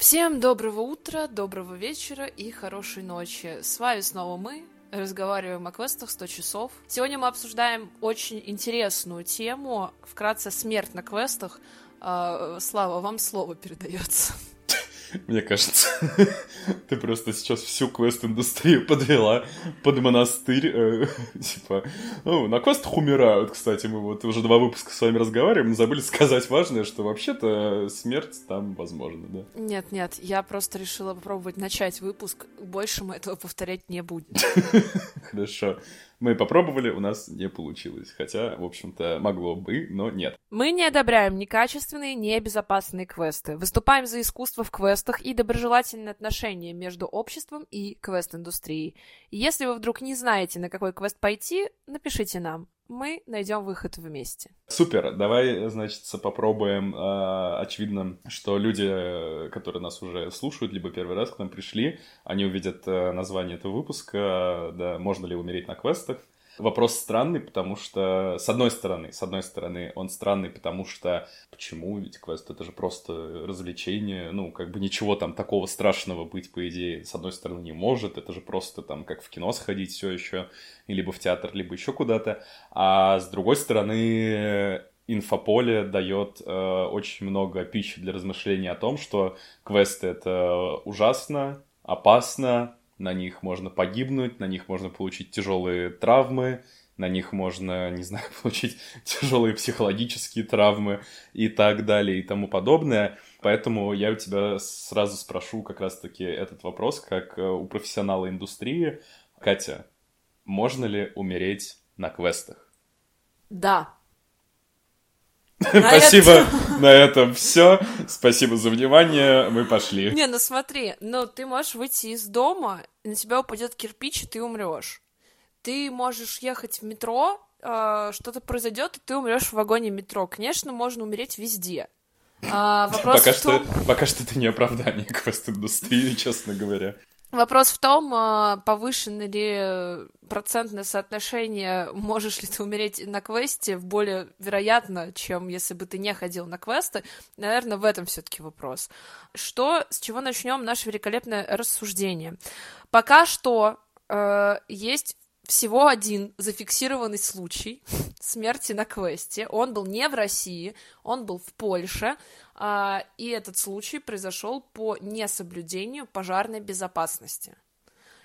Всем доброго утра, доброго вечера и хорошей ночи. С вами снова мы, разговариваем о квестах 100 часов. Сегодня мы обсуждаем очень интересную тему, вкратце смерть на квестах. А, Слава, вам слово передается. Мне кажется, ты просто сейчас всю квест-индустрию подвела под монастырь. Э, типа, ну, на квестах умирают, кстати, мы вот уже два выпуска с вами разговариваем, но забыли сказать важное, что вообще-то смерть там возможна, да? Нет, нет, я просто решила попробовать начать выпуск, больше мы этого повторять не будем. Хорошо. Мы попробовали, у нас не получилось. Хотя, в общем-то, могло бы, но нет. Мы не одобряем некачественные, небезопасные квесты. Выступаем за искусство в квестах и доброжелательные отношения между обществом и квест-индустрией. Если вы вдруг не знаете, на какой квест пойти, напишите нам мы найдем выход вместе. Супер, давай, значит, попробуем. А, очевидно, что люди, которые нас уже слушают, либо первый раз к нам пришли, они увидят э, название этого выпуска, да, можно ли умереть на квестах. Вопрос странный, потому что, с одной стороны, с одной стороны, он странный, потому что почему? Ведь квест это же просто развлечение, ну, как бы ничего там такого страшного быть, по идее, с одной стороны, не может, это же просто там как в кино сходить все еще, либо в театр, либо еще куда-то, а с другой стороны, инфополе дает э, очень много пищи для размышлений о том, что квесты это ужасно, опасно, на них можно погибнуть, на них можно получить тяжелые травмы, на них можно, не знаю, получить тяжелые психологические травмы и так далее и тому подобное. Поэтому я у тебя сразу спрошу как раз-таки этот вопрос, как э, у профессионала индустрии. Катя, можно ли умереть на квестах? Да. Спасибо. На этом все. Спасибо за внимание. Мы пошли. Не, ну смотри, ну ты можешь выйти из дома, на тебя упадет кирпич, и ты умрешь. Ты можешь ехать в метро, э, что-то произойдет, и ты умрешь в вагоне метро. Конечно, можно умереть везде. А, вопрос пока, том... что, пока что это не оправдание квест-индустрии, честно говоря. Вопрос в том, а, повышено ли процентное соотношение, можешь ли ты умереть на квесте, более вероятно, чем если бы ты не ходил на квесты. Наверное, в этом все-таки вопрос. Что, с чего начнем наше великолепное рассуждение? Пока что э, есть всего один зафиксированный случай смерти на квесте. Он был не в России, он был в Польше, а, и этот случай произошел по несоблюдению пожарной безопасности.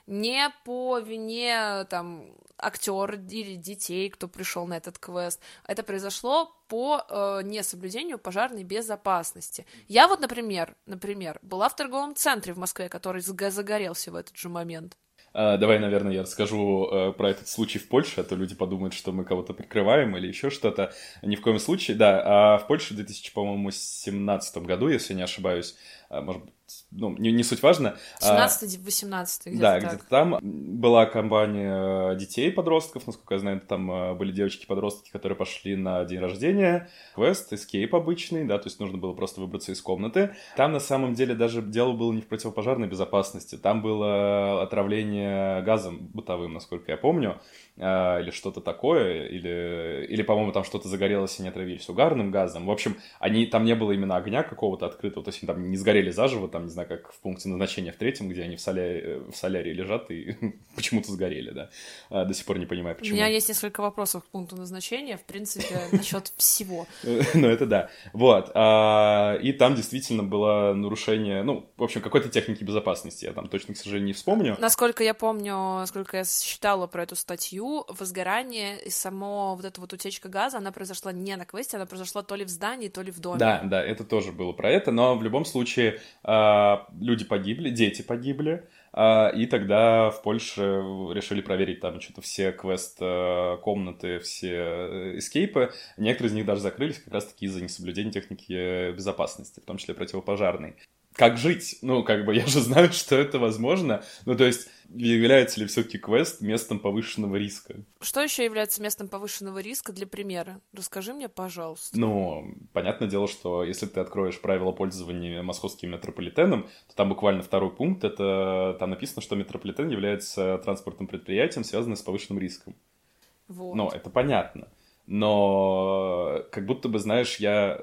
Не по вине там актера или детей, кто пришел на этот квест. Это произошло по э, несоблюдению пожарной безопасности. Я вот, например, например, была в торговом центре в Москве, который загорелся в этот же момент. А, давай, наверное, я расскажу э, про этот случай в Польше, а то люди подумают, что мы кого-то прикрываем или еще что-то. Ни в коем случае, да. А в Польше в 2017 году, если не ошибаюсь, может быть, ну, не, не суть важно. 17-18 где-то Да, где-то там была компания детей, подростков, насколько я знаю, там а, были девочки-подростки, которые пошли на день рождения, квест, эскейп обычный, да, то есть нужно было просто выбраться из комнаты. Там на самом деле даже дело было не в противопожарной безопасности, там было отравление газом бытовым, насколько я помню. А, или что-то такое, или, или по-моему, там что-то загорелось, и они отравились угарным газом. В общем, они, там не было именно огня какого-то открытого, то есть там не сгорели заживо, там, не знаю, как в пункте назначения в третьем, где они в соляре, в соляре лежат и почему-то сгорели, да. А, до сих пор не понимаю, почему. У меня есть несколько вопросов к пункту назначения, в принципе, насчет всего. Ну, это да. Вот. А, и там действительно было нарушение, ну, в общем, какой-то техники безопасности. Я там точно, к сожалению, не вспомню. Насколько я помню, насколько я считала про эту статью, возгорание и само вот эта вот утечка газа, она произошла не на квесте, она произошла то ли в здании, то ли в доме. Да, да, это тоже было про это, но в любом случае э, люди погибли, дети погибли, э, и тогда в Польше решили проверить там что-то все квест-комнаты, все э, эскейпы. Некоторые из них даже закрылись как раз-таки из-за несоблюдения техники безопасности, в том числе противопожарной как жить? Ну, как бы я же знаю, что это возможно. Ну, то есть, является ли все-таки квест местом повышенного риска? Что еще является местом повышенного риска для примера? Расскажи мне, пожалуйста. Ну, понятное дело, что если ты откроешь правила пользования московским метрополитеном, то там буквально второй пункт, это там написано, что метрополитен является транспортным предприятием, связанным с повышенным риском. Вот. Ну, это понятно. Но как будто бы, знаешь, я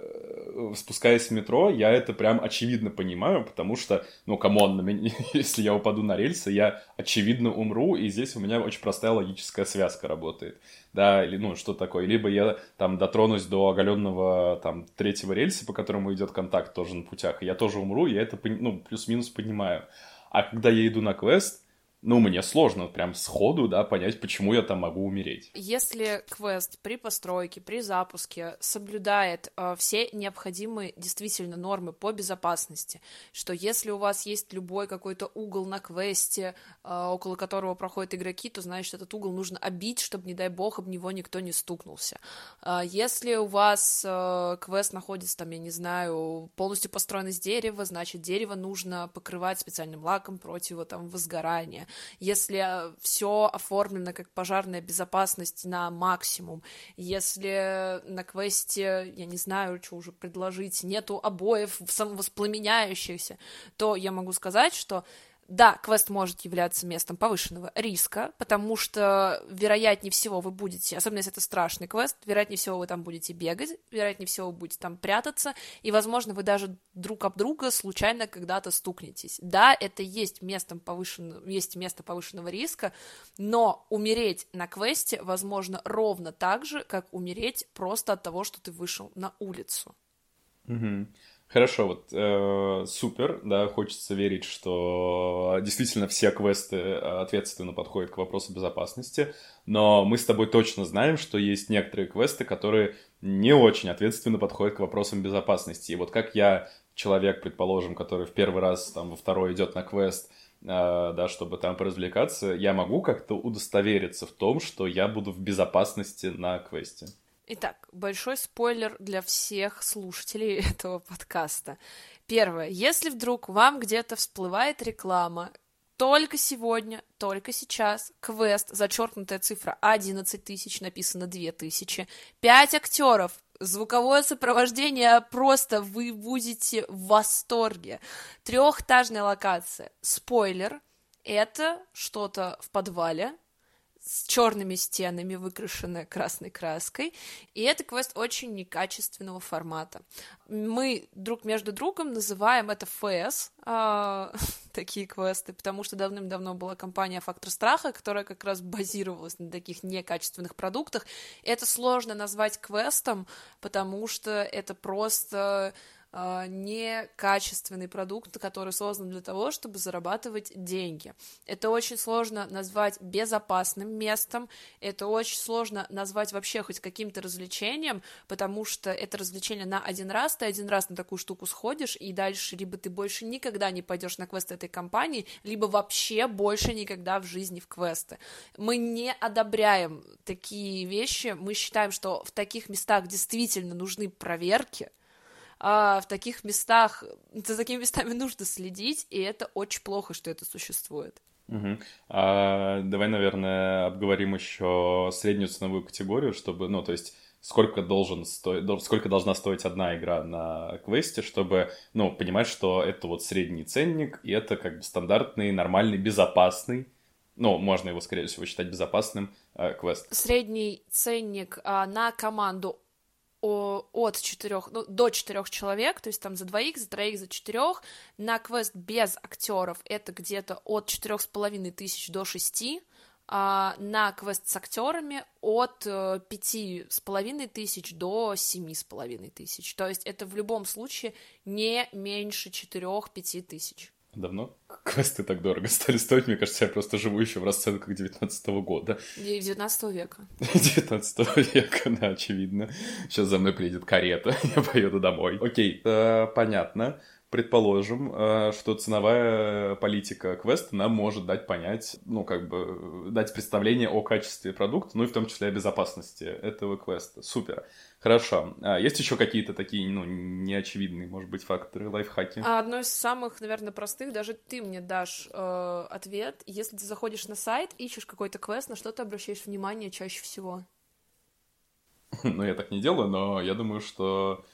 спускаясь в метро, я это прям очевидно понимаю, потому что, ну, come on, на меня, если я упаду на рельсы, я очевидно умру, и здесь у меня очень простая логическая связка работает. Да, или, ну, что такое? Либо я там дотронусь до оголенного там третьего рельса, по которому идет контакт тоже на путях, и я тоже умру, я это, ну, плюс-минус понимаю. А когда я иду на квест, ну, мне сложно прям сходу, да, понять, почему я там могу умереть. Если квест при постройке, при запуске соблюдает э, все необходимые действительно нормы по безопасности, что если у вас есть любой какой-то угол на квесте, э, около которого проходят игроки, то значит этот угол нужно обить, чтобы, не дай бог, об него никто не стукнулся. Э, если у вас э, квест находится там, я не знаю, полностью построен из дерева, значит дерево нужно покрывать специальным лаком против там возгорания если все оформлено как пожарная безопасность на максимум, если на квесте, я не знаю, что уже предложить, нету обоев самовоспламеняющихся, то я могу сказать, что да, квест может являться местом повышенного риска, потому что, вероятнее всего, вы будете, особенно если это страшный квест, вероятнее всего, вы там будете бегать, вероятнее всего, вы будете там прятаться, и, возможно, вы даже друг об друга случайно когда-то стукнетесь. Да, это есть местом повышенного, есть место повышенного риска, но умереть на квесте возможно ровно так же, как умереть просто от того, что ты вышел на улицу. Угу. Хорошо, вот э, супер, да, хочется верить, что действительно все квесты ответственно подходят к вопросу безопасности, но мы с тобой точно знаем, что есть некоторые квесты, которые не очень ответственно подходят к вопросам безопасности. И вот как я, человек, предположим, который в первый раз, там, во второй идет на квест, э, да, чтобы там поразвлекаться, я могу как-то удостовериться в том, что я буду в безопасности на квесте. Итак, большой спойлер для всех слушателей этого подкаста. Первое. Если вдруг вам где-то всплывает реклама, только сегодня, только сейчас, квест, зачеркнутая цифра 11 тысяч, написано 2 тысячи, 5 актеров, звуковое сопровождение, просто вы будете в восторге. Трехэтажная локация. Спойлер, это что-то в подвале, с черными стенами, выкрашенная красной краской. И это квест очень некачественного формата. Мы друг между другом называем это ФС, э, такие квесты, потому что давным-давно была компания «Фактор страха», которая как раз базировалась на таких некачественных продуктах. Это сложно назвать квестом, потому что это просто а, некачественный продукт, который создан для того, чтобы зарабатывать деньги. Это очень сложно назвать безопасным местом, это очень сложно назвать вообще хоть каким-то развлечением, потому что это развлечение на один раз, ты один раз на такую штуку сходишь, и дальше либо ты больше никогда не пойдешь на квест этой компании, либо вообще больше никогда в жизни в квесты. Мы не одобряем такие вещи, мы считаем, что в таких местах действительно нужны проверки, а в таких местах, за такими местами нужно следить, и это очень плохо, что это существует. Угу. А, давай, наверное, обговорим еще среднюю ценовую категорию, чтобы, ну, то есть сколько должен стоить, сколько должна стоить одна игра на квесте, чтобы, ну, понимать, что это вот средний ценник, и это как бы стандартный, нормальный, безопасный, ну, можно его, скорее всего, считать безопасным э, квест. Средний ценник а, на команду от четырех, ну, до четырех человек, то есть там за двоих, за троих, за четырех. На квест без актеров это где-то от четырех с половиной тысяч до шести, а на квест с актерами от э, пяти с половиной тысяч до семи с половиной тысяч. То есть это в любом случае не меньше четырех-пяти тысяч. Давно квесты так дорого стали стоить? Мне кажется, я просто живу еще в расценках 19 -го года. 19 века. 19 века, да, очевидно. Сейчас за мной приедет карета, я поеду домой. Окей, э, понятно. Предположим, э, что ценовая политика квеста нам может дать понять, ну, как бы, дать представление о качестве продукта, ну и в том числе о безопасности этого квеста. Супер. Хорошо. А есть еще какие-то такие, ну, неочевидные, может быть, факторы, лайфхаки? А одно из самых, наверное, простых, даже ты мне дашь э, ответ. Если ты заходишь на сайт, ищешь какой-то квест, на что ты обращаешь внимание чаще всего? Ну, я так не делаю, но я думаю, что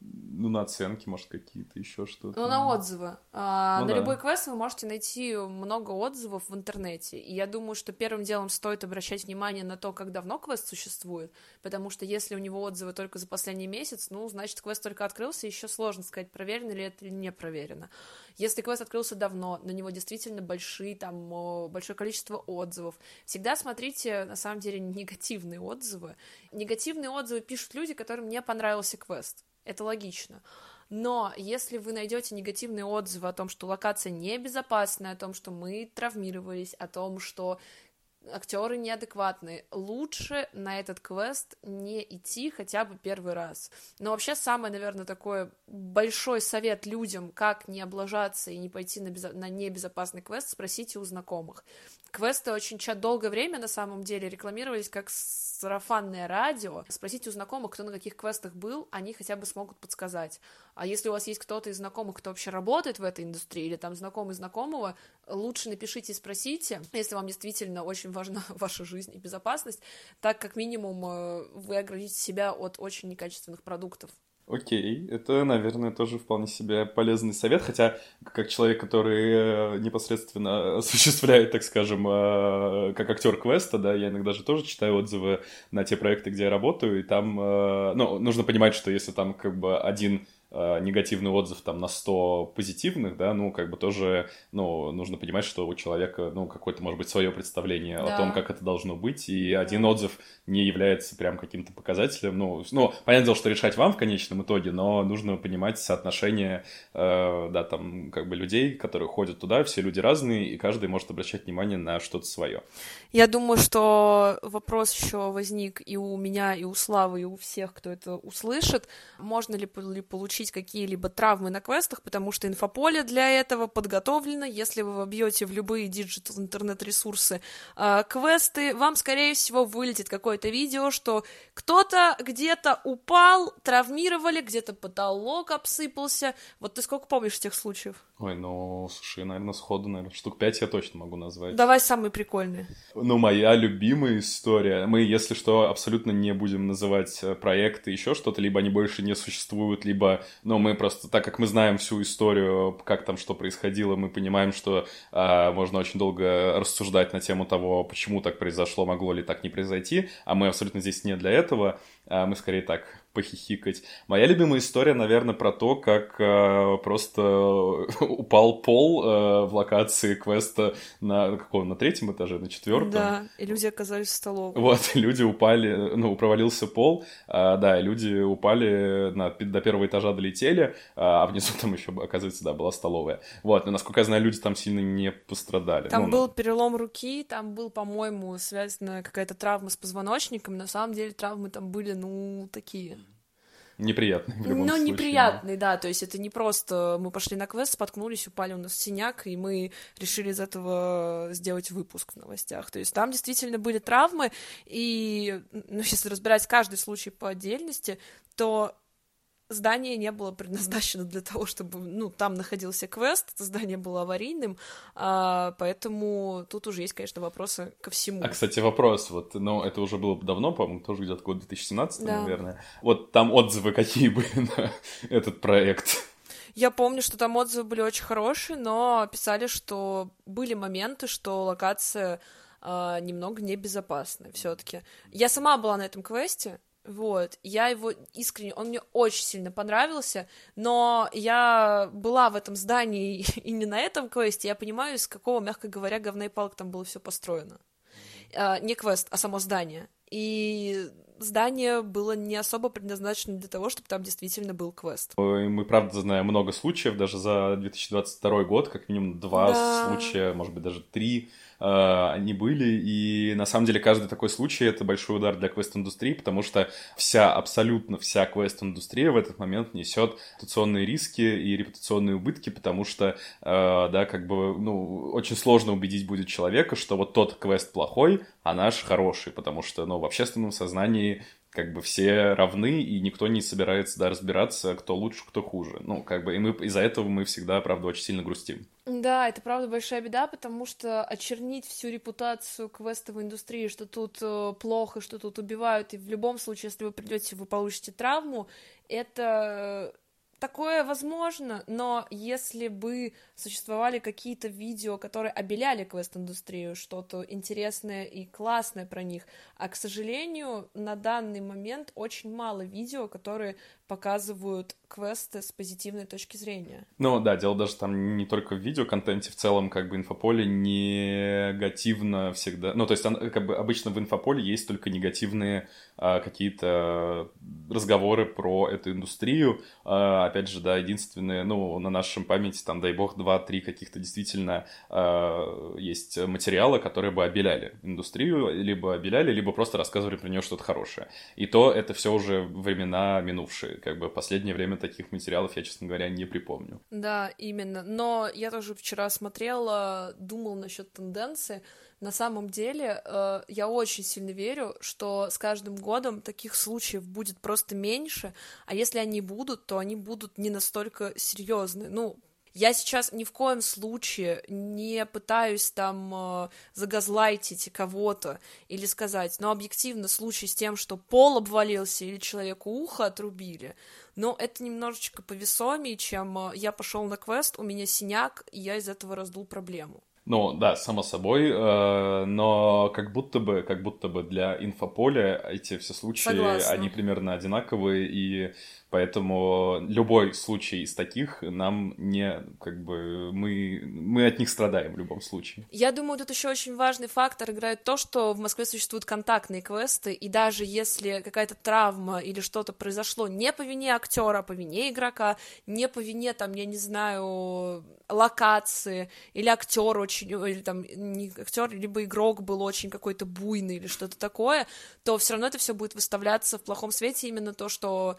Ну, на оценки, может, какие-то, еще что-то. Ну, на отзывы. А, ну, на да. любой квест вы можете найти много отзывов в интернете. И я думаю, что первым делом стоит обращать внимание на то, как давно квест существует. Потому что если у него отзывы только за последний месяц, ну, значит, квест только открылся, еще сложно сказать, проверено ли это или не проверено. Если квест открылся давно, на него действительно большие, там, большое количество отзывов. Всегда смотрите, на самом деле, негативные отзывы. Негативные отзывы пишут люди, которым не понравился квест это логично. Но если вы найдете негативные отзывы о том, что локация небезопасная, о том, что мы травмировались, о том, что актеры неадекватные, лучше на этот квест не идти хотя бы первый раз. Но вообще самый, наверное, такой большой совет людям, как не облажаться и не пойти на, безо... на небезопасный квест, спросите у знакомых. Квесты очень долгое время на самом деле рекламировались как сарафанное радио. Спросите у знакомых, кто на каких квестах был, они хотя бы смогут подсказать. А если у вас есть кто-то из знакомых, кто вообще работает в этой индустрии, или там знакомый знакомого, лучше напишите и спросите, если вам действительно очень важна ваша жизнь и безопасность, так как минимум э, вы оградите себя от очень некачественных продуктов. Окей, это, наверное, тоже вполне себе полезный совет, хотя как человек, который э, непосредственно осуществляет, так скажем, э, как актер квеста, да, я иногда же тоже читаю отзывы на те проекты, где я работаю, и там, э, ну, нужно понимать, что если там как бы один негативный отзыв там на 100 позитивных, да, ну, как бы тоже, ну, нужно понимать, что у человека, ну, какое-то, может быть, свое представление да. о том, как это должно быть, и да. один отзыв не является прям каким-то показателем, ну, ну, понятное дело, что решать вам в конечном итоге, но нужно понимать соотношение, э, да, там, как бы людей, которые ходят туда, все люди разные, и каждый может обращать внимание на что-то свое. Я думаю, что вопрос еще возник и у меня, и у Славы, и у всех, кто это услышит, можно ли получить получить какие-либо травмы на квестах, потому что инфополе для этого подготовлено. Если вы вобьете в любые digital интернет-ресурсы э, квесты, вам, скорее всего, вылетит какое-то видео, что кто-то где-то упал, травмировали, где-то потолок обсыпался. Вот ты сколько помнишь этих случаев? Ой, ну, слушай, наверное, сходу, наверное, штук пять я точно могу назвать. Давай самые прикольные. Ну, моя любимая история. Мы, если что, абсолютно не будем называть э, проекты еще что-то, либо они больше не существуют, либо, ну, мы просто, так как мы знаем всю историю, как там что происходило, мы понимаем, что а, можно очень долго рассуждать на тему того, почему так произошло, могло ли так не произойти, а мы абсолютно здесь не для этого, а мы скорее так похихикать. Моя любимая история, наверное, про то, как э, просто упал пол э, в локации квеста на каком на третьем этаже, на четвертом. Да, и люди оказались в столовой. Вот, люди упали, ну, провалился пол, э, да, и люди упали на, до первого этажа долетели, а внизу там еще, оказывается, да, была столовая. Вот, но, насколько я знаю, люди там сильно не пострадали. Там ну, был перелом руки, там был, по-моему, связана какая-то травма с позвоночником, на самом деле травмы там были, ну, такие Неприятный в любом ну, случае. Ну, неприятный, да, то есть это не просто мы пошли на квест, споткнулись, упали у нас синяк, и мы решили из этого сделать выпуск в новостях. То есть там действительно были травмы, и, ну, если разбирать каждый случай по отдельности, то здание не было предназначено для того, чтобы, ну, там находился квест, это здание было аварийным, а, поэтому тут уже есть, конечно, вопросы ко всему. А, кстати, вопрос, вот, ну, это уже было давно, по-моему, тоже где-то год 2017, да. наверное. Вот там отзывы какие были на этот проект? Я помню, что там отзывы были очень хорошие, но писали, что были моменты, что локация э, немного небезопасная все-таки. Я сама была на этом квесте, вот, я его искренне, он мне очень сильно понравился, но я была в этом здании и не на этом квесте, я понимаю, из какого, мягко говоря, говна и палок там было все построено. А, не квест, а само здание. И здание было не особо предназначено для того, чтобы там действительно был квест. Мы, правда, знаем много случаев, даже за 2022 год, как минимум два да. случая, может быть, даже три, они были, и на самом деле каждый такой случай — это большой удар для квест-индустрии, потому что вся, абсолютно вся квест-индустрия в этот момент несет репутационные риски и репутационные убытки, потому что, э, да, как бы, ну, очень сложно убедить будет человека, что вот тот квест плохой, а наш хороший, потому что, ну, в общественном сознании как бы все равны, и никто не собирается, да, разбираться, кто лучше, кто хуже. Ну, как бы, и мы из-за этого мы всегда, правда, очень сильно грустим. Да, это правда большая беда, потому что очернить всю репутацию квестовой индустрии, что тут э, плохо, что тут убивают, и в любом случае, если вы придете, вы получите травму, это такое возможно, но если бы существовали какие-то видео, которые обеляли квест-индустрию, что-то интересное и классное про них, а, к сожалению, на данный момент очень мало видео, которые показывают квесты с позитивной точки зрения. Ну да, дело даже там не только в видеоконтенте, в целом как бы инфополе негативно всегда... Ну то есть как бы обычно в инфополе есть только негативные а, какие-то разговоры про эту индустрию. А, опять же, да, единственные, ну на нашем памяти там, дай бог, два-три каких-то действительно а, есть материала, которые бы обеляли индустрию, либо обеляли, либо просто рассказывали про нее что-то хорошее. И то это все уже времена минувшие как бы последнее время таких материалов я, честно говоря, не припомню. Да, именно. Но я тоже вчера смотрела, думал насчет тенденции. На самом деле, э, я очень сильно верю, что с каждым годом таких случаев будет просто меньше, а если они будут, то они будут не настолько серьезны. Ну, я сейчас ни в коем случае не пытаюсь там э, загазлайтить кого-то или сказать, но объективно случай с тем, что пол обвалился или человеку ухо отрубили, но это немножечко повесомее, чем э, я пошел на квест, у меня синяк, и я из этого раздул проблему. Ну, да, само собой, э, но как будто бы, как будто бы для инфополя эти все случаи, Согласна. они примерно одинаковые, и Поэтому любой случай из таких нам не, как бы, мы, мы от них страдаем в любом случае. Я думаю, тут еще очень важный фактор играет то, что в Москве существуют контактные квесты, и даже если какая-то травма или что-то произошло не по вине актера, а по вине игрока, не по вине, там, я не знаю, локации, или актер очень, или там не актер, либо игрок был очень какой-то буйный или что-то такое, то все равно это все будет выставляться в плохом свете именно то, что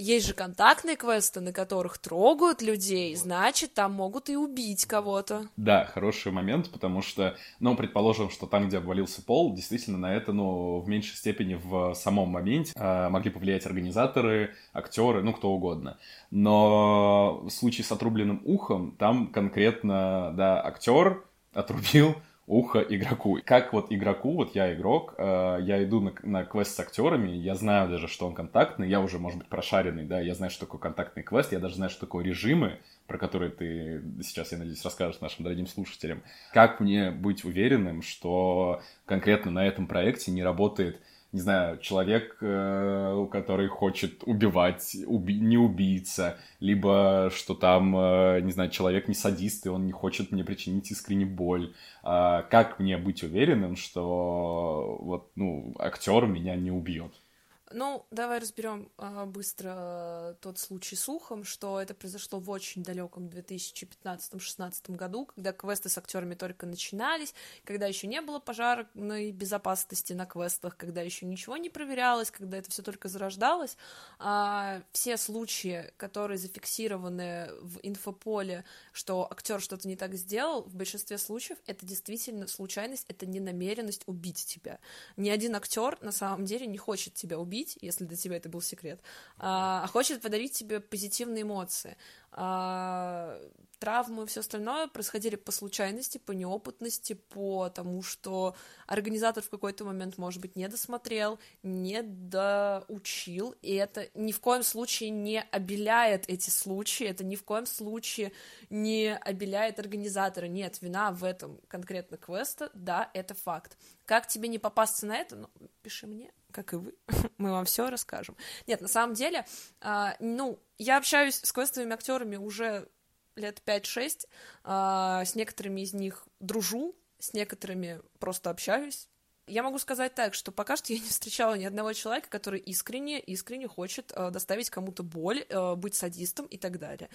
есть же контактные квесты, на которых трогают людей, значит, там могут и убить кого-то. Да, хороший момент, потому что, ну, предположим, что там, где обвалился пол, действительно на это, ну, в меньшей степени в самом моменте э, могли повлиять организаторы, актеры, ну, кто угодно. Но в случае с отрубленным ухом, там конкретно, да, актер отрубил ухо игроку. Как вот игроку, вот я игрок, э, я иду на, на квест с актерами, я знаю даже, что он контактный, я уже, может быть, прошаренный, да, я знаю, что такое контактный квест, я даже знаю, что такое режимы, про которые ты сейчас, я надеюсь, расскажешь нашим дорогим слушателям. Как мне быть уверенным, что конкретно на этом проекте не работает не знаю, человек, э, который хочет убивать, уби не убийца, либо что там, э, не знаю, человек не садист, и он не хочет мне причинить искренне боль. А как мне быть уверенным, что вот, ну, актер меня не убьет? Ну, давай разберем э, быстро тот случай с ухом, что это произошло в очень далеком 2015-16 году, когда квесты с актерами только начинались, когда еще не было пожарной безопасности на квестах, когда еще ничего не проверялось, когда это все только зарождалось. А все случаи, которые зафиксированы в инфополе, что актер что-то не так сделал, в большинстве случаев это действительно случайность, это не намеренность убить тебя. Ни один актер на самом деле не хочет тебя убить убить, если для тебя это был секрет, а, а хочет подарить тебе позитивные эмоции. А, травмы и все остальное происходили по случайности, по неопытности, по тому, что организатор в какой-то момент, может быть, не досмотрел, не доучил, и это ни в коем случае не обеляет эти случаи, это ни в коем случае не обеляет организатора. Нет, вина в этом конкретно квеста, да, это факт. Как тебе не попасться на это? Ну, пиши мне, как и вы, мы вам все расскажем. Нет, на самом деле, э, ну, я общаюсь с квестовыми актерами уже лет 5-6, э, с некоторыми из них дружу, с некоторыми просто общаюсь. Я могу сказать так, что пока что я не встречала ни одного человека, который искренне, искренне хочет э, доставить кому-то боль, э, быть садистом и так далее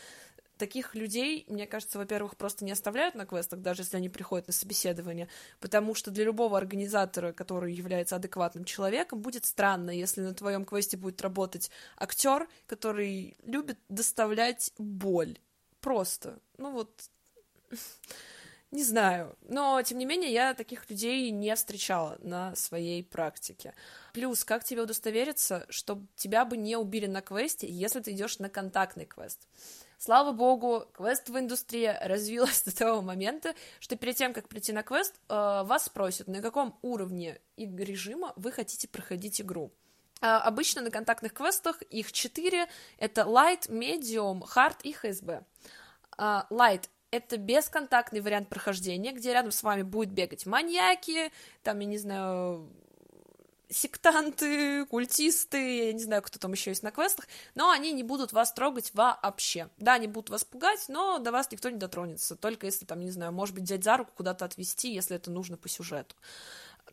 таких людей, мне кажется, во-первых, просто не оставляют на квестах, даже если они приходят на собеседование, потому что для любого организатора, который является адекватным человеком, будет странно, если на твоем квесте будет работать актер, который любит доставлять боль. Просто. Ну вот Не знаю, но тем не менее я таких людей не встречала на своей практике. Плюс, как тебе удостовериться, чтобы тебя бы не убили на квесте, если ты идешь на контактный квест? Слава богу, квестовая индустрия развилась до того момента, что перед тем, как прийти на квест, э, вас спросят, на каком уровне режима вы хотите проходить игру. Э, обычно на контактных квестах их четыре, это Light, Medium, Hard и HSB. Э, Light это бесконтактный вариант прохождения, где рядом с вами будут бегать маньяки, там, я не знаю, сектанты, культисты, я не знаю, кто там еще есть на квестах, но они не будут вас трогать вообще. Да, они будут вас пугать, но до вас никто не дотронется, только если там, не знаю, может быть, взять за руку, куда-то отвести, если это нужно по сюжету.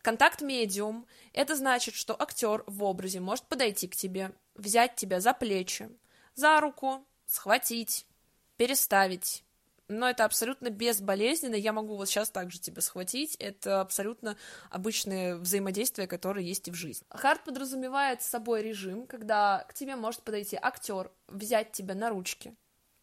Контакт медиум — это значит, что актер в образе может подойти к тебе, взять тебя за плечи, за руку, схватить, переставить, но это абсолютно безболезненно, я могу вот сейчас также тебя схватить, это абсолютно обычное взаимодействие, которое есть и в жизни. Хард подразумевает с собой режим, когда к тебе может подойти актер, взять тебя на ручки,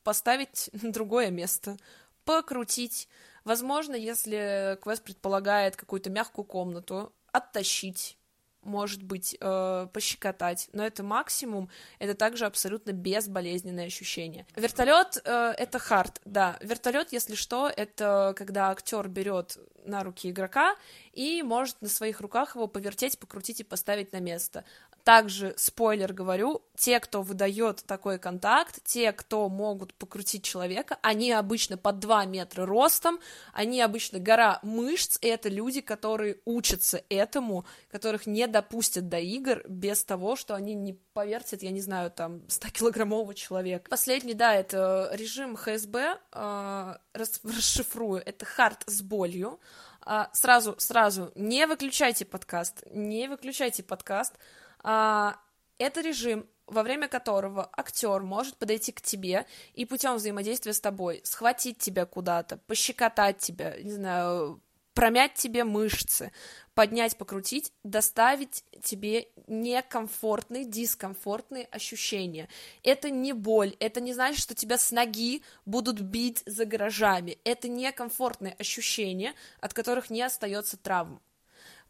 поставить на другое место, покрутить, возможно, если квест предполагает какую-то мягкую комнату, оттащить, может быть, э, пощекотать, но это максимум, это также абсолютно безболезненное ощущение. Вертолет э, это хард, да. Вертолет, если что, это когда актер берет на руки игрока и может на своих руках его повертеть, покрутить и поставить на место. Также, спойлер говорю, те, кто выдает такой контакт, те, кто могут покрутить человека, они обычно под 2 метра ростом, они обычно гора мышц, и это люди, которые учатся этому, которых не допустят до игр без того, что они не повертят, я не знаю, там, 100-килограммового человека. Последний, да, это режим ХСБ, э, расшифрую, это хард с болью, э, сразу, сразу, не выключайте подкаст, не выключайте подкаст, а, это режим, во время которого актер может подойти к тебе и путем взаимодействия с тобой схватить тебя куда-то, пощекотать тебя, не знаю, промять тебе мышцы, поднять, покрутить, доставить тебе некомфортные, дискомфортные ощущения. Это не боль, это не значит, что тебя с ноги будут бить за гаражами. Это некомфортные ощущения, от которых не остается травм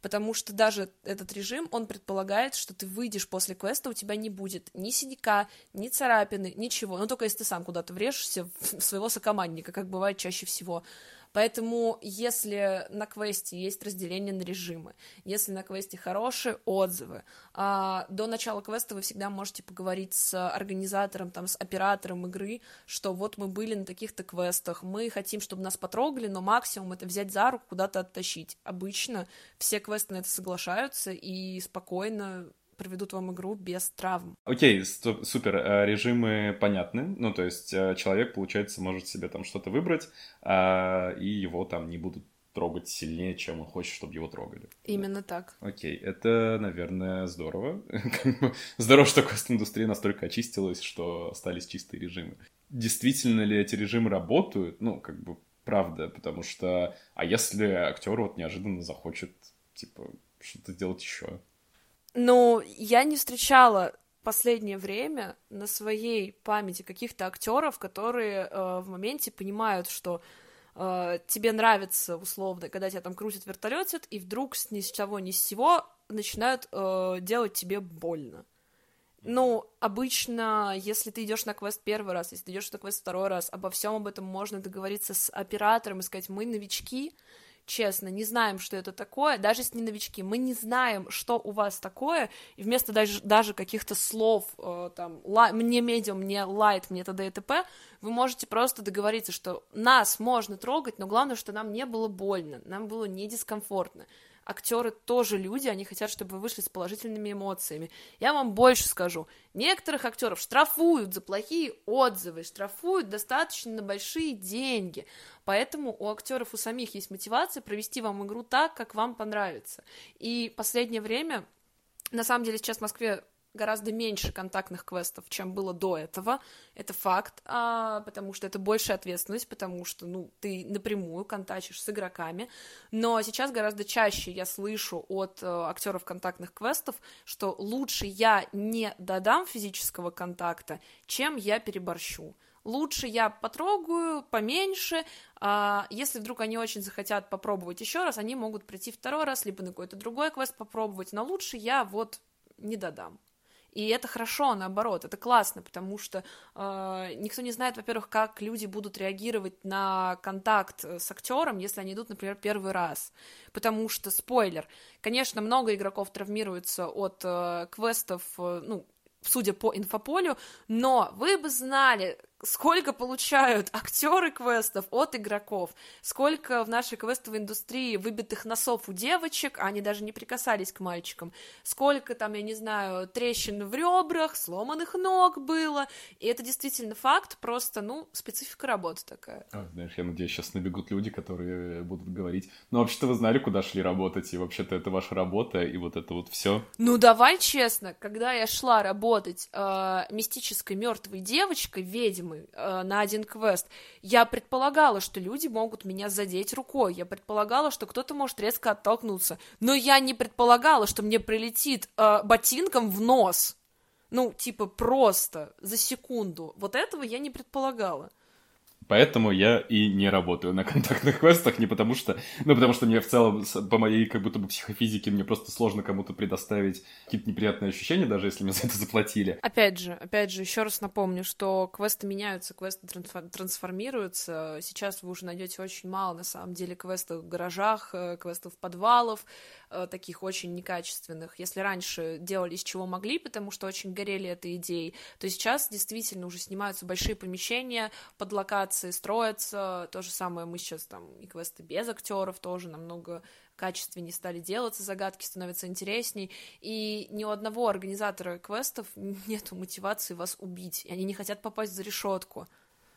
потому что даже этот режим, он предполагает, что ты выйдешь после квеста, у тебя не будет ни синяка, ни царапины, ничего, ну только если ты сам куда-то врежешься в своего сокомандника, как бывает чаще всего. Поэтому, если на квесте есть разделение на режимы, если на квесте хорошие отзывы, а, до начала квеста вы всегда можете поговорить с организатором, там, с оператором игры, что вот мы были на таких-то квестах, мы хотим, чтобы нас потрогали, но максимум это взять за руку, куда-то оттащить. Обычно все квесты на это соглашаются и спокойно проведут вам игру без травм. Окей, okay, супер, э, режимы понятны, ну, то есть э, человек, получается, может себе там что-то выбрать, а, и его там не будут трогать сильнее, чем он хочет, чтобы его трогали. Именно так. Окей, это, наверное, здорово. здорово, что квест-индустрия настолько очистилась, что остались чистые режимы. Действительно ли эти режимы работают? Ну, как бы, правда, потому что... А если актер вот неожиданно захочет, типа, что-то сделать еще? Ну, я не встречала последнее время на своей памяти каких-то актеров, которые э, в моменте понимают, что э, тебе нравится условно, когда тебя там крутит вертолетит, и вдруг ни с того ни с сего начинают э, делать тебе больно. Ну, обычно, если ты идешь на квест первый раз, если ты идешь на квест второй раз, обо всем об этом можно договориться с оператором и сказать, мы новички, честно, не знаем, что это такое, даже если не новички, мы не знаем, что у вас такое, и вместо даже, даже каких-то слов, э, там, ла, мне медиум, мне лайт, мне т.д. и т.п., вы можете просто договориться, что нас можно трогать, но главное, что нам не было больно, нам было не дискомфортно актеры тоже люди, они хотят, чтобы вы вышли с положительными эмоциями. Я вам больше скажу. Некоторых актеров штрафуют за плохие отзывы, штрафуют достаточно на большие деньги. Поэтому у актеров у самих есть мотивация провести вам игру так, как вам понравится. И последнее время на самом деле сейчас в Москве гораздо меньше контактных квестов, чем было до этого. Это факт, а, потому что это большая ответственность, потому что, ну, ты напрямую контачишь с игроками. Но сейчас гораздо чаще я слышу от э, актеров контактных квестов, что лучше я не додам физического контакта, чем я переборщу Лучше я потрогаю поменьше, а если вдруг они очень захотят попробовать еще раз, они могут прийти второй раз, либо на какой-то другой квест попробовать, но лучше я вот не додам. И это хорошо, наоборот, это классно, потому что э, никто не знает, во-первых, как люди будут реагировать на контакт с актером, если они идут, например, первый раз. Потому что, спойлер, конечно, много игроков травмируются от э, квестов, э, ну, судя по инфополю, но вы бы знали, сколько получают актеры квестов от игроков, сколько в нашей квестовой индустрии выбитых носов у девочек, а они даже не прикасались к мальчикам, сколько там, я не знаю, трещин в ребрах, сломанных ног было, и это действительно факт, просто, ну, специфика работы такая. Ой, знаешь, я надеюсь, сейчас набегут люди, которые будут говорить, ну, вообще-то вы знали, куда шли работать, и вообще-то это ваша работа, и вот это вот все. Ну, давай честно, когда я шла работать э, мистической мертвой девочкой, ведьмой, ведьмы э, на один квест, я предполагала, что люди могут меня задеть рукой, я предполагала, что кто-то может резко оттолкнуться, но я не предполагала, что мне прилетит э, ботинком в нос. Ну, типа, просто за секунду. Вот этого я не предполагала. Поэтому я и не работаю на контактных квестах, не потому что... Ну, потому что мне в целом, по моей как будто бы психофизике, мне просто сложно кому-то предоставить какие-то неприятные ощущения, даже если мне за это заплатили. Опять же, опять же, еще раз напомню, что квесты меняются, квесты трансформируются. Сейчас вы уже найдете очень мало, на самом деле, квестов в гаражах, э, квестов в подвалов, э, таких очень некачественных. Если раньше делали из чего могли, потому что очень горели этой идеей, то сейчас действительно уже снимаются большие помещения под локации строятся, то же самое мы сейчас там и квесты без актеров тоже намного качественнее стали делаться, загадки становятся интересней, и ни у одного организатора квестов нет мотивации вас убить, и они не хотят попасть за решетку.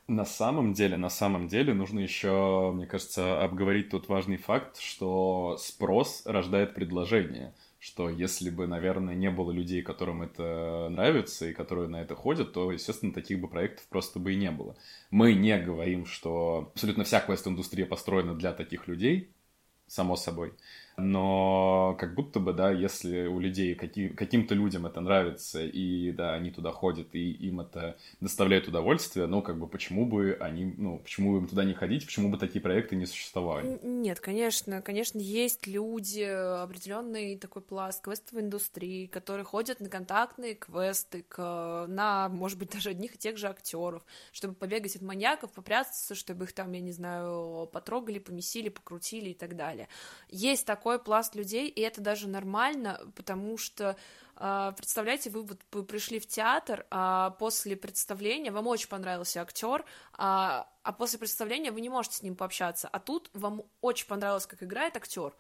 На самом деле, на самом деле нужно еще, мне кажется, обговорить тот важный факт, что спрос рождает предложение что если бы, наверное, не было людей, которым это нравится и которые на это ходят, то, естественно, таких бы проектов просто бы и не было. Мы не говорим, что абсолютно вся квест-индустрия построена для таких людей, само собой. Но как будто бы, да, если у людей, какие, каким-то людям это нравится, и, да, они туда ходят, и им это доставляет удовольствие, ну, как бы, почему бы они, ну, почему им туда не ходить, почему бы такие проекты не существовали? Нет, конечно, конечно, есть люди, определенный такой пласт квестовой индустрии, которые ходят на контактные квесты, к, на, может быть, даже одних и тех же актеров, чтобы побегать от маньяков, попрятаться, чтобы их там, я не знаю, потрогали, помесили, покрутили и так далее. Есть так такой пласт людей, и это даже нормально, потому что а, представляете, вы вот пришли в театр, а после представления вам очень понравился актер, а, а после представления вы не можете с ним пообщаться, а тут вам очень понравилось, как играет актер,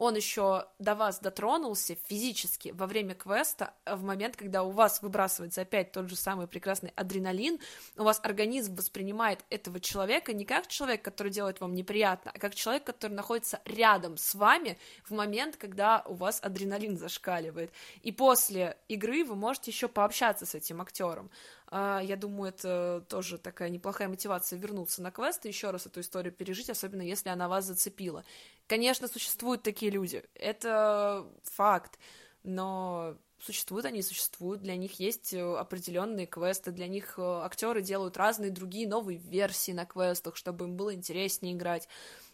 он еще до вас дотронулся физически во время квеста, э, в момент, когда у вас выбрасывается опять тот же самый прекрасный адреналин, у вас организм воспринимает этого человека не как человек, который делает вам неприятно, а как человек, который находится рядом с вами в момент, когда у вас адреналин зашкаливает. И после игры вы можете еще пообщаться с этим актером. А, я думаю, это тоже такая неплохая мотивация вернуться на квест и еще раз эту историю пережить, особенно если она вас зацепила. Конечно, существуют такие люди, это факт, но существуют они, существуют, для них есть э, определенные квесты, для них э, актеры делают разные другие новые версии на квестах, чтобы им было интереснее играть,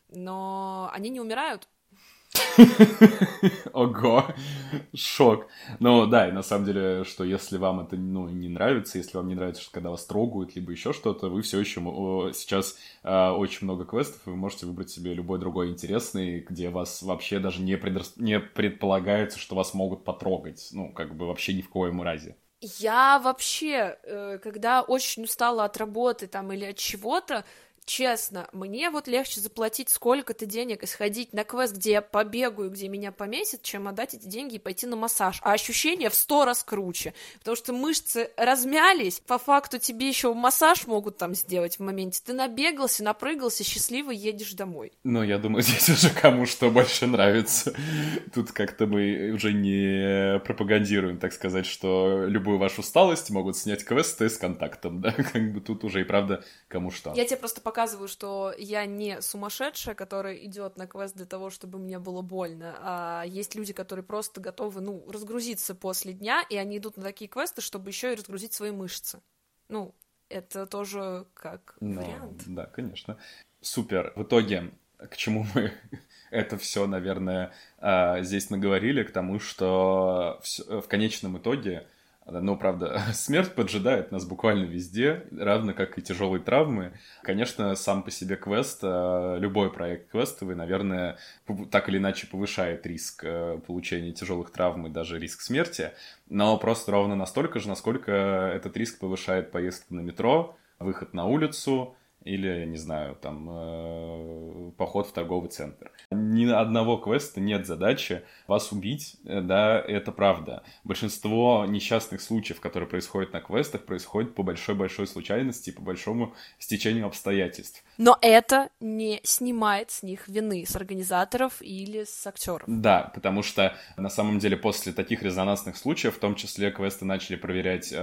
но они не умирают, Ого, шок. Ну да, и на самом деле, что если вам это ну, не нравится, если вам не нравится, что когда вас трогают, либо еще что-то, вы все еще сейчас э, очень много квестов, и вы можете выбрать себе любой другой интересный, где вас вообще даже не, предрас... не предполагается, что вас могут потрогать. Ну, как бы вообще ни в коем разе. Я вообще, э, когда очень устала от работы там или от чего-то, честно, мне вот легче заплатить сколько-то денег и сходить на квест, где я побегаю, где меня помесят, чем отдать эти деньги и пойти на массаж. А ощущения в сто раз круче, потому что мышцы размялись, по факту тебе еще массаж могут там сделать в моменте. Ты набегался, напрыгался, счастливо едешь домой. Ну, я думаю, здесь уже кому что больше нравится. Тут как-то мы уже не пропагандируем, так сказать, что любую вашу усталость могут снять квесты с контактом, да, как бы тут уже и правда кому что. Я тебе просто показываю, что я не сумасшедшая, которая идет на квест для того, чтобы мне было больно, а есть люди, которые просто готовы, ну, разгрузиться после дня, и они идут на такие квесты, чтобы еще и разгрузить свои мышцы. Ну, это тоже как Но, вариант. Да, конечно. Супер. В итоге, к чему мы это все, наверное, а, здесь наговорили, к тому, что в конечном итоге ну, правда, смерть поджидает нас буквально везде, равно как и тяжелые травмы. Конечно, сам по себе квест, э, любой проект квестовый, наверное, так или иначе повышает риск э, получения тяжелых травм и даже риск смерти, но просто ровно настолько же, насколько этот риск повышает поездку на метро, выход на улицу, или, не знаю, там, э, поход в торговый центр. Ни одного квеста нет задачи вас убить, э, да, это правда. Большинство несчастных случаев, которые происходят на квестах, происходят по большой-большой случайности, по большому стечению обстоятельств. Но это не снимает с них вины, с организаторов или с актеров. Да, потому что на самом деле после таких резонансных случаев, в том числе квесты начали проверять э,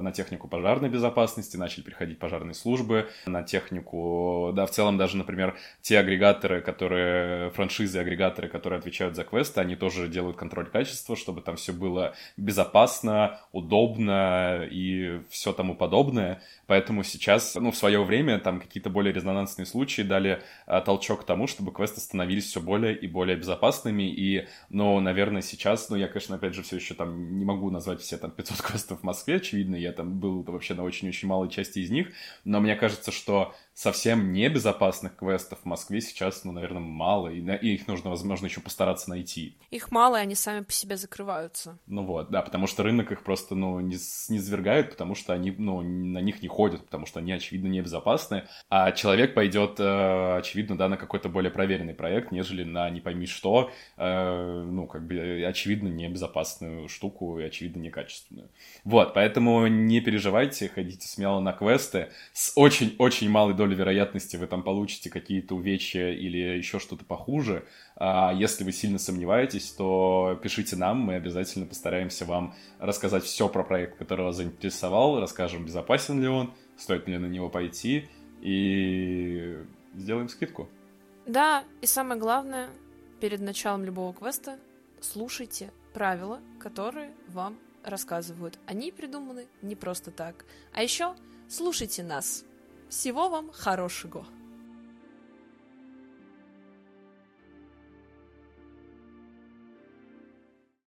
на технику пожарной безопасности, начали приходить пожарные службы, на тех технику, да, в целом даже, например, те агрегаторы, которые, франшизы-агрегаторы, которые отвечают за квесты, они тоже делают контроль качества, чтобы там все было безопасно, удобно и все тому подобное. Поэтому сейчас, ну, в свое время там какие-то более резонансные случаи дали а, толчок к тому, чтобы квесты становились все более и более безопасными. И, ну, наверное, сейчас, ну, я, конечно, опять же, все еще там не могу назвать все там 500 квестов в Москве, очевидно, я там был вообще на очень-очень малой части из них, но мне кажется, что совсем небезопасных квестов в Москве сейчас, ну, наверное, мало, и, и их нужно, возможно, еще постараться найти. Их мало, и они сами по себе закрываются. Ну вот, да, потому что рынок их просто, ну, не, не свергает, потому что они, ну, на них не ходят, потому что они, очевидно, небезопасны, а человек пойдет, э, очевидно, да, на какой-то более проверенный проект, нежели на не пойми что, э, ну, как бы, очевидно, небезопасную штуку и, очевидно, некачественную. Вот, поэтому не переживайте, ходите смело на квесты с очень-очень малой долей вероятности вы там получите какие-то увечья или еще что-то похуже. А если вы сильно сомневаетесь, то пишите нам, мы обязательно постараемся вам рассказать все про проект, который вас заинтересовал, расскажем, безопасен ли он, стоит ли на него пойти, и сделаем скидку. Да, и самое главное, перед началом любого квеста слушайте правила, которые вам рассказывают. Они придуманы не просто так. А еще слушайте нас. Всего вам хорошего!